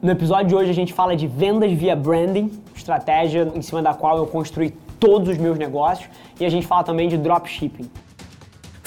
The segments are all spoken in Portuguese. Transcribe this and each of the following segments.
No episódio de hoje a gente fala de vendas via branding, estratégia em cima da qual eu construí todos os meus negócios, e a gente fala também de dropshipping.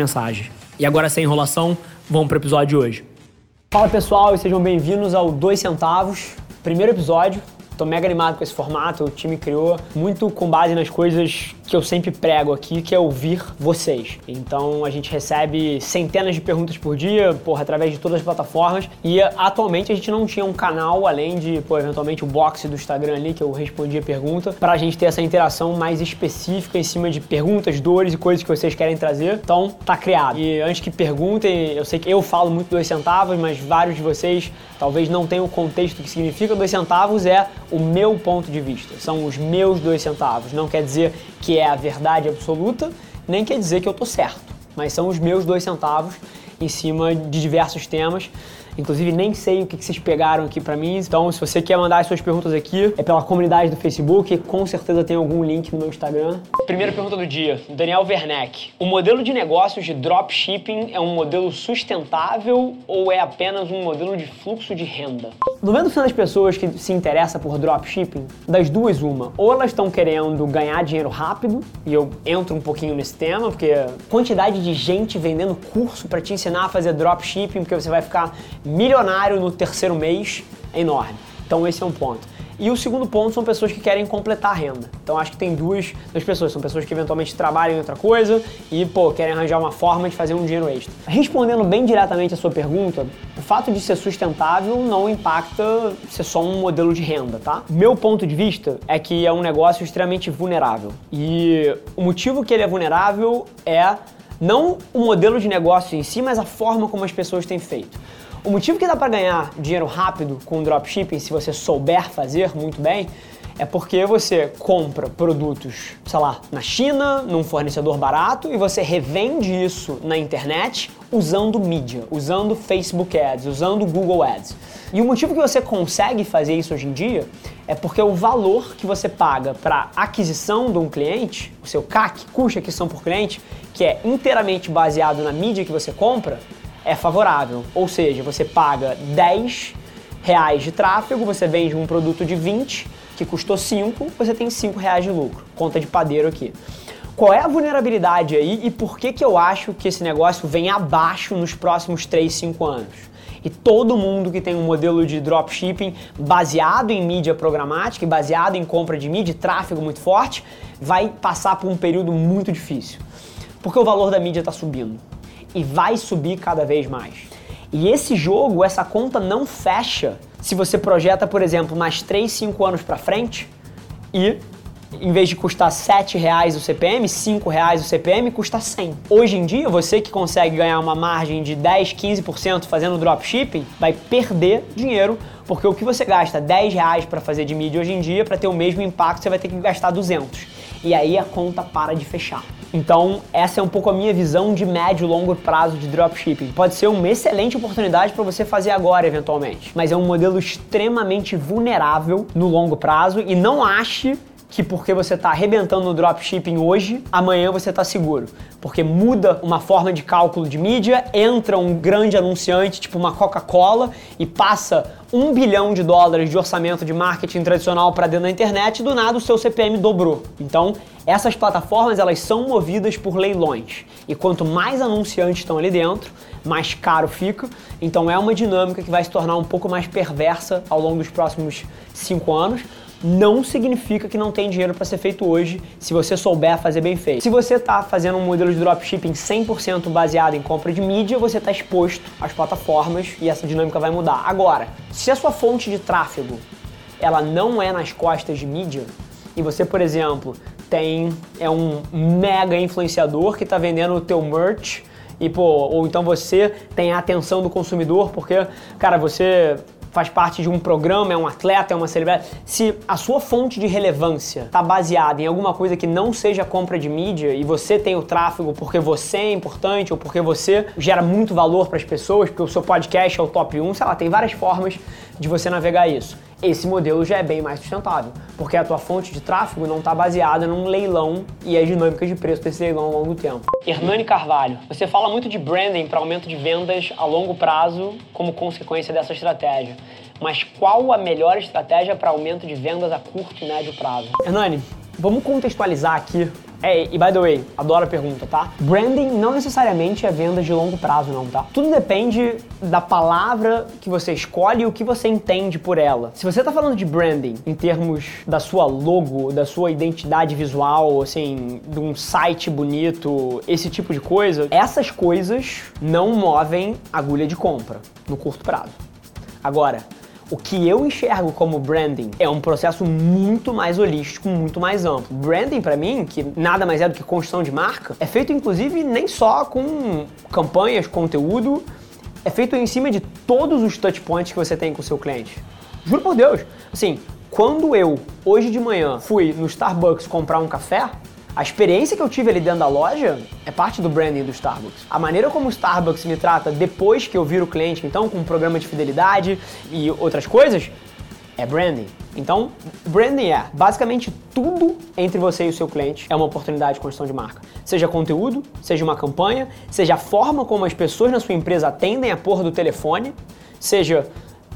mensagens. E agora, sem enrolação, vamos para o episódio de hoje. Fala pessoal e sejam bem-vindos ao 2 Centavos, primeiro episódio. Tô mega animado com esse formato, o time criou muito com base nas coisas que eu sempre prego aqui, que é ouvir vocês. Então a gente recebe centenas de perguntas por dia, porra, através de todas as plataformas. E atualmente a gente não tinha um canal, além de, pô, eventualmente o box do Instagram ali, que eu respondia pergunta, pra gente ter essa interação mais específica em cima de perguntas, dores e coisas que vocês querem trazer. Então tá criado. E antes que perguntem, eu sei que eu falo muito dois centavos, mas vários de vocês talvez não tenham o contexto que significa dois centavos, é o meu ponto de vista, são os meus dois centavos. Não quer dizer que é a verdade absoluta, nem quer dizer que eu tô certo, mas são os meus dois centavos em cima de diversos temas. Inclusive, nem sei o que vocês pegaram aqui para mim. Então, se você quer mandar as suas perguntas aqui, é pela comunidade do Facebook. Com certeza tem algum link no meu Instagram. Primeira pergunta do dia, Daniel Werneck. O modelo de negócios de dropshipping é um modelo sustentável ou é apenas um modelo de fluxo de renda? 90% das pessoas que se interessam por dropshipping, das duas, uma. Ou elas estão querendo ganhar dinheiro rápido, e eu entro um pouquinho nesse tema, porque quantidade de gente vendendo curso para te ensinar a fazer dropshipping, porque você vai ficar milionário no terceiro mês é enorme. Então esse é um ponto. E o segundo ponto são pessoas que querem completar a renda. Então acho que tem duas, duas pessoas. São pessoas que eventualmente trabalham em outra coisa e, pô, querem arranjar uma forma de fazer um dinheiro extra. Respondendo bem diretamente a sua pergunta, o fato de ser sustentável não impacta ser só um modelo de renda, tá? Meu ponto de vista é que é um negócio extremamente vulnerável. E o motivo que ele é vulnerável é não o modelo de negócio em si, mas a forma como as pessoas têm feito. O motivo que dá para ganhar dinheiro rápido com dropshipping, se você souber fazer muito bem, é porque você compra produtos, sei lá, na China, num fornecedor barato, e você revende isso na internet usando mídia, usando Facebook Ads, usando Google Ads. E o motivo que você consegue fazer isso hoje em dia é porque o valor que você paga para aquisição de um cliente, o seu CAC, custo de aquisição por cliente, que é inteiramente baseado na mídia que você compra, é favorável. Ou seja, você paga 10 reais de tráfego, você vende um produto de 20 que custou 5, você tem 5 reais de lucro. Conta de padeiro aqui. Qual é a vulnerabilidade aí e por que, que eu acho que esse negócio vem abaixo nos próximos 3, 5 anos? E todo mundo que tem um modelo de dropshipping baseado em mídia programática e baseado em compra de mídia, tráfego muito forte, vai passar por um período muito difícil. Porque o valor da mídia está subindo e vai subir cada vez mais. E esse jogo, essa conta não fecha se você projeta, por exemplo, mais 3, 5 anos para frente e em vez de custar 7 reais o CPM, 5 reais o CPM, custa 100. Hoje em dia, você que consegue ganhar uma margem de 10, 15% fazendo dropshipping, vai perder dinheiro, porque o que você gasta 10 reais para fazer de mídia hoje em dia, para ter o mesmo impacto, você vai ter que gastar 200. E aí a conta para de fechar. Então, essa é um pouco a minha visão de médio e longo prazo de dropshipping. Pode ser uma excelente oportunidade para você fazer agora, eventualmente, mas é um modelo extremamente vulnerável no longo prazo e não ache que porque você está arrebentando no dropshipping hoje, amanhã você está seguro. Porque muda uma forma de cálculo de mídia, entra um grande anunciante, tipo uma Coca-Cola, e passa um bilhão de dólares de orçamento de marketing tradicional para dentro da internet, do nada o seu CPM dobrou. Então, essas plataformas elas são movidas por leilões. E quanto mais anunciantes estão ali dentro, mais caro fica. Então é uma dinâmica que vai se tornar um pouco mais perversa ao longo dos próximos cinco anos não significa que não tem dinheiro para ser feito hoje, se você souber fazer bem feito. Se você está fazendo um modelo de dropshipping 100% baseado em compra de mídia, você está exposto às plataformas e essa dinâmica vai mudar. Agora, se a sua fonte de tráfego ela não é nas costas de mídia, e você, por exemplo, tem é um mega influenciador que está vendendo o teu merch e pô, ou então você tem a atenção do consumidor porque, cara, você faz parte de um programa, é um atleta, é uma celebridade, se a sua fonte de relevância está baseada em alguma coisa que não seja compra de mídia e você tem o tráfego porque você é importante ou porque você gera muito valor para as pessoas, porque o seu podcast é o top 1, sei lá, tem várias formas de você navegar isso. Esse modelo já é bem mais sustentável, porque a tua fonte de tráfego não está baseada num leilão e as dinâmicas de preço desse leilão ao longo do tempo. Hernani Carvalho, você fala muito de branding para aumento de vendas a longo prazo como consequência dessa estratégia. Mas qual a melhor estratégia para aumento de vendas a curto e médio prazo? Hernani, vamos contextualizar aqui é, e by the way, adoro a pergunta, tá? Branding não necessariamente é venda de longo prazo, não, tá? Tudo depende da palavra que você escolhe e o que você entende por ela. Se você tá falando de branding em termos da sua logo, da sua identidade visual, assim, de um site bonito, esse tipo de coisa, essas coisas não movem agulha de compra no curto prazo. Agora, o que eu enxergo como branding é um processo muito mais holístico, muito mais amplo. Branding, para mim, que nada mais é do que construção de marca, é feito inclusive nem só com campanhas, conteúdo, é feito em cima de todos os touch points que você tem com o seu cliente. Juro por Deus. Assim, quando eu, hoje de manhã, fui no Starbucks comprar um café, a experiência que eu tive ali dentro da loja é parte do branding do Starbucks. A maneira como o Starbucks me trata depois que eu viro cliente, então, com um programa de fidelidade e outras coisas, é branding. Então, branding é basicamente tudo entre você e o seu cliente é uma oportunidade de construção de marca. Seja conteúdo, seja uma campanha, seja a forma como as pessoas na sua empresa atendem a porra do telefone, seja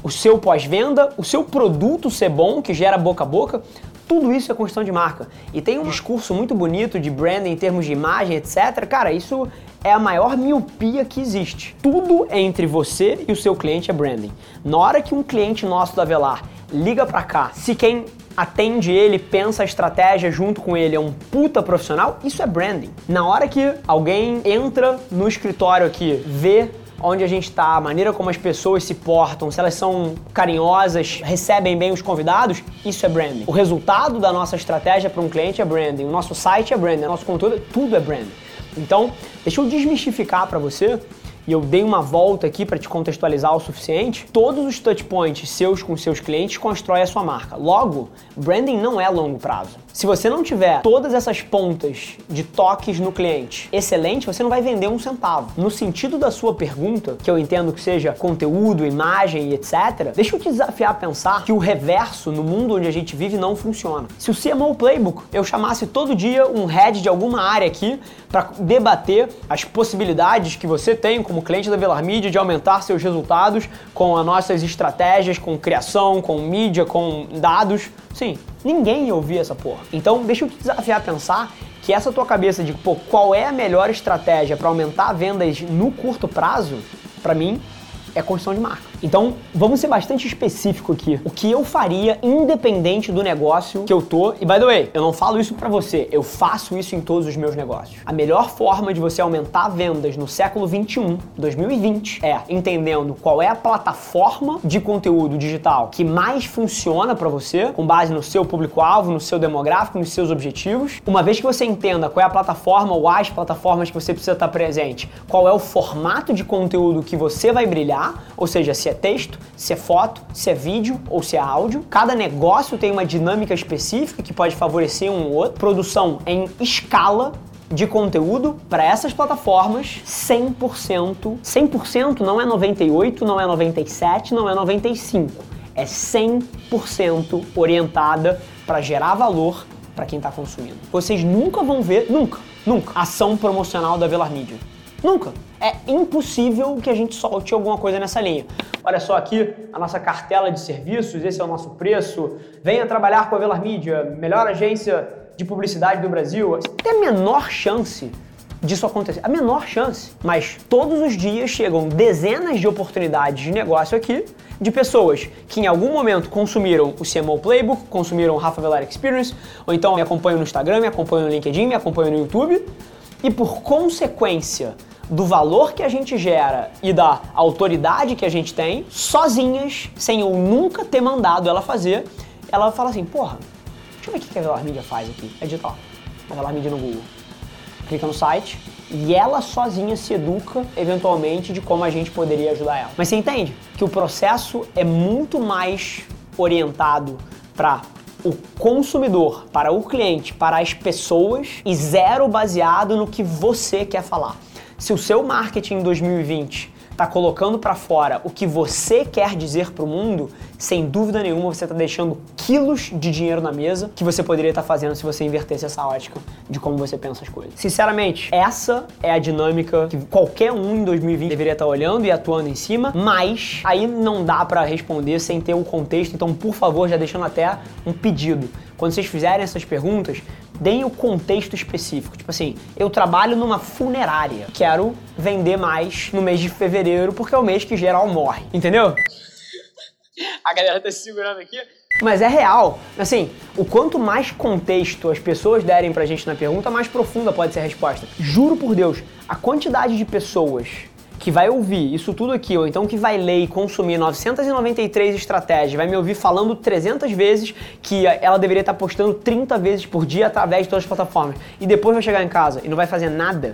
o seu pós-venda, o seu produto ser bom, que gera boca a boca, tudo isso é construção de marca. E tem um discurso muito bonito de branding em termos de imagem, etc. Cara, isso é a maior miopia que existe. Tudo entre você e o seu cliente é branding. Na hora que um cliente nosso da Velar liga para cá, se quem atende ele, pensa a estratégia junto com ele, é um puta profissional, isso é branding. Na hora que alguém entra no escritório aqui, vê onde a gente está, a maneira como as pessoas se portam, se elas são carinhosas, recebem bem os convidados, isso é branding. O resultado da nossa estratégia para um cliente é branding, o nosso site é branding, o nosso conteúdo, tudo é branding. Então, deixa eu desmistificar para você e eu dei uma volta aqui para te contextualizar o suficiente, todos os touchpoints seus com seus clientes constroem a sua marca. Logo, branding não é longo prazo. Se você não tiver todas essas pontas de toques no cliente excelente, você não vai vender um centavo. No sentido da sua pergunta, que eu entendo que seja conteúdo, imagem e etc., deixa eu te desafiar a pensar que o reverso no mundo onde a gente vive não funciona. Se o CMO Playbook eu chamasse todo dia um head de alguma área aqui para debater as possibilidades que você tem cliente da Velar Media de aumentar seus resultados com as nossas estratégias, com criação, com mídia, com dados, sim, ninguém ia ouvir essa porra. Então, deixa eu te desafiar a pensar que essa tua cabeça de pô, qual é a melhor estratégia para aumentar vendas no curto prazo, para mim, é construção de marca. Então, vamos ser bastante específico aqui. O que eu faria independente do negócio que eu tô. E by the way, eu não falo isso para você, eu faço isso em todos os meus negócios. A melhor forma de você aumentar vendas no século 21, 2020, é entendendo qual é a plataforma de conteúdo digital que mais funciona para você, com base no seu público-alvo, no seu demográfico, nos seus objetivos. Uma vez que você entenda qual é a plataforma ou as plataformas que você precisa estar presente, qual é o formato de conteúdo que você vai brilhar, ou seja, se é texto, se é foto, se é vídeo ou se é áudio. Cada negócio tem uma dinâmica específica que pode favorecer um ou outro. Produção em escala de conteúdo para essas plataformas 100%. 100% não é 98, não é 97, não é 95. É 100% orientada para gerar valor para quem está consumindo. Vocês nunca vão ver, nunca, nunca, ação promocional da Velar Media. Nunca. É impossível que a gente solte alguma coisa nessa linha. Olha só aqui a nossa cartela de serviços, esse é o nosso preço. Venha trabalhar com a Velar Mídia, melhor agência de publicidade do Brasil. Tem a menor chance disso acontecer. A menor chance. Mas todos os dias chegam dezenas de oportunidades de negócio aqui de pessoas que em algum momento consumiram o CMO Playbook, consumiram o Rafa Velar Experience, ou então me acompanham no Instagram, me acompanham no LinkedIn, me acompanham no YouTube, e por consequência do valor que a gente gera e da autoridade que a gente tem, sozinhas, sem eu nunca ter mandado ela fazer, ela fala assim, porra, deixa eu ver o que a Velar Media faz aqui. É digital. A Velar Media no Google. Clica no site e ela sozinha se educa eventualmente de como a gente poderia ajudar ela. Mas você entende que o processo é muito mais orientado para o consumidor, para o cliente, para as pessoas e zero baseado no que você quer falar. Se o seu marketing em 2020 está colocando para fora o que você quer dizer para o mundo, sem dúvida nenhuma você está deixando quilos de dinheiro na mesa que você poderia estar tá fazendo se você invertesse essa ótica de como você pensa as coisas. Sinceramente, essa é a dinâmica que qualquer um em 2020 deveria estar tá olhando e atuando em cima, mas aí não dá para responder sem ter um contexto, então por favor, já deixando até um pedido. Quando vocês fizerem essas perguntas, deem o contexto específico. Tipo assim, eu trabalho numa funerária, quero vender mais no mês de fevereiro porque é o mês que geral morre, entendeu? A galera tá se segurando aqui. Mas é real. Assim, o quanto mais contexto as pessoas derem pra gente na pergunta, mais profunda pode ser a resposta. Juro por Deus, a quantidade de pessoas que vai ouvir isso tudo aqui, ou então que vai ler e consumir 993 estratégias, vai me ouvir falando 300 vezes que ela deveria estar postando 30 vezes por dia através de todas as plataformas, e depois vai chegar em casa e não vai fazer nada,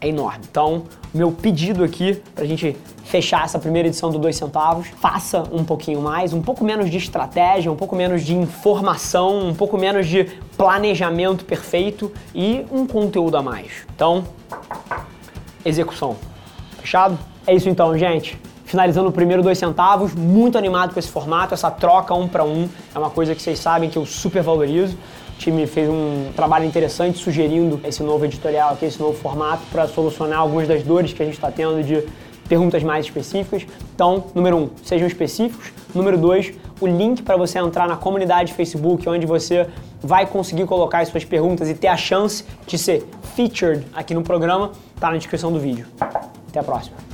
é enorme. Então, meu pedido aqui pra gente fechar essa primeira edição do Dois Centavos, faça um pouquinho mais, um pouco menos de estratégia, um pouco menos de informação, um pouco menos de planejamento perfeito e um conteúdo a mais. Então, execução. Fechado? É isso então, gente. Finalizando o primeiro dois centavos, muito animado com esse formato, essa troca um para um é uma coisa que vocês sabem que eu super valorizo. O time fez um trabalho interessante sugerindo esse novo editorial aqui, esse novo formato para solucionar algumas das dores que a gente está tendo de perguntas mais específicas. Então, número um, sejam específicos. Número dois, o link para você entrar na comunidade Facebook, onde você vai conseguir colocar as suas perguntas e ter a chance de ser featured aqui no programa, está na descrição do vídeo. Até a próxima.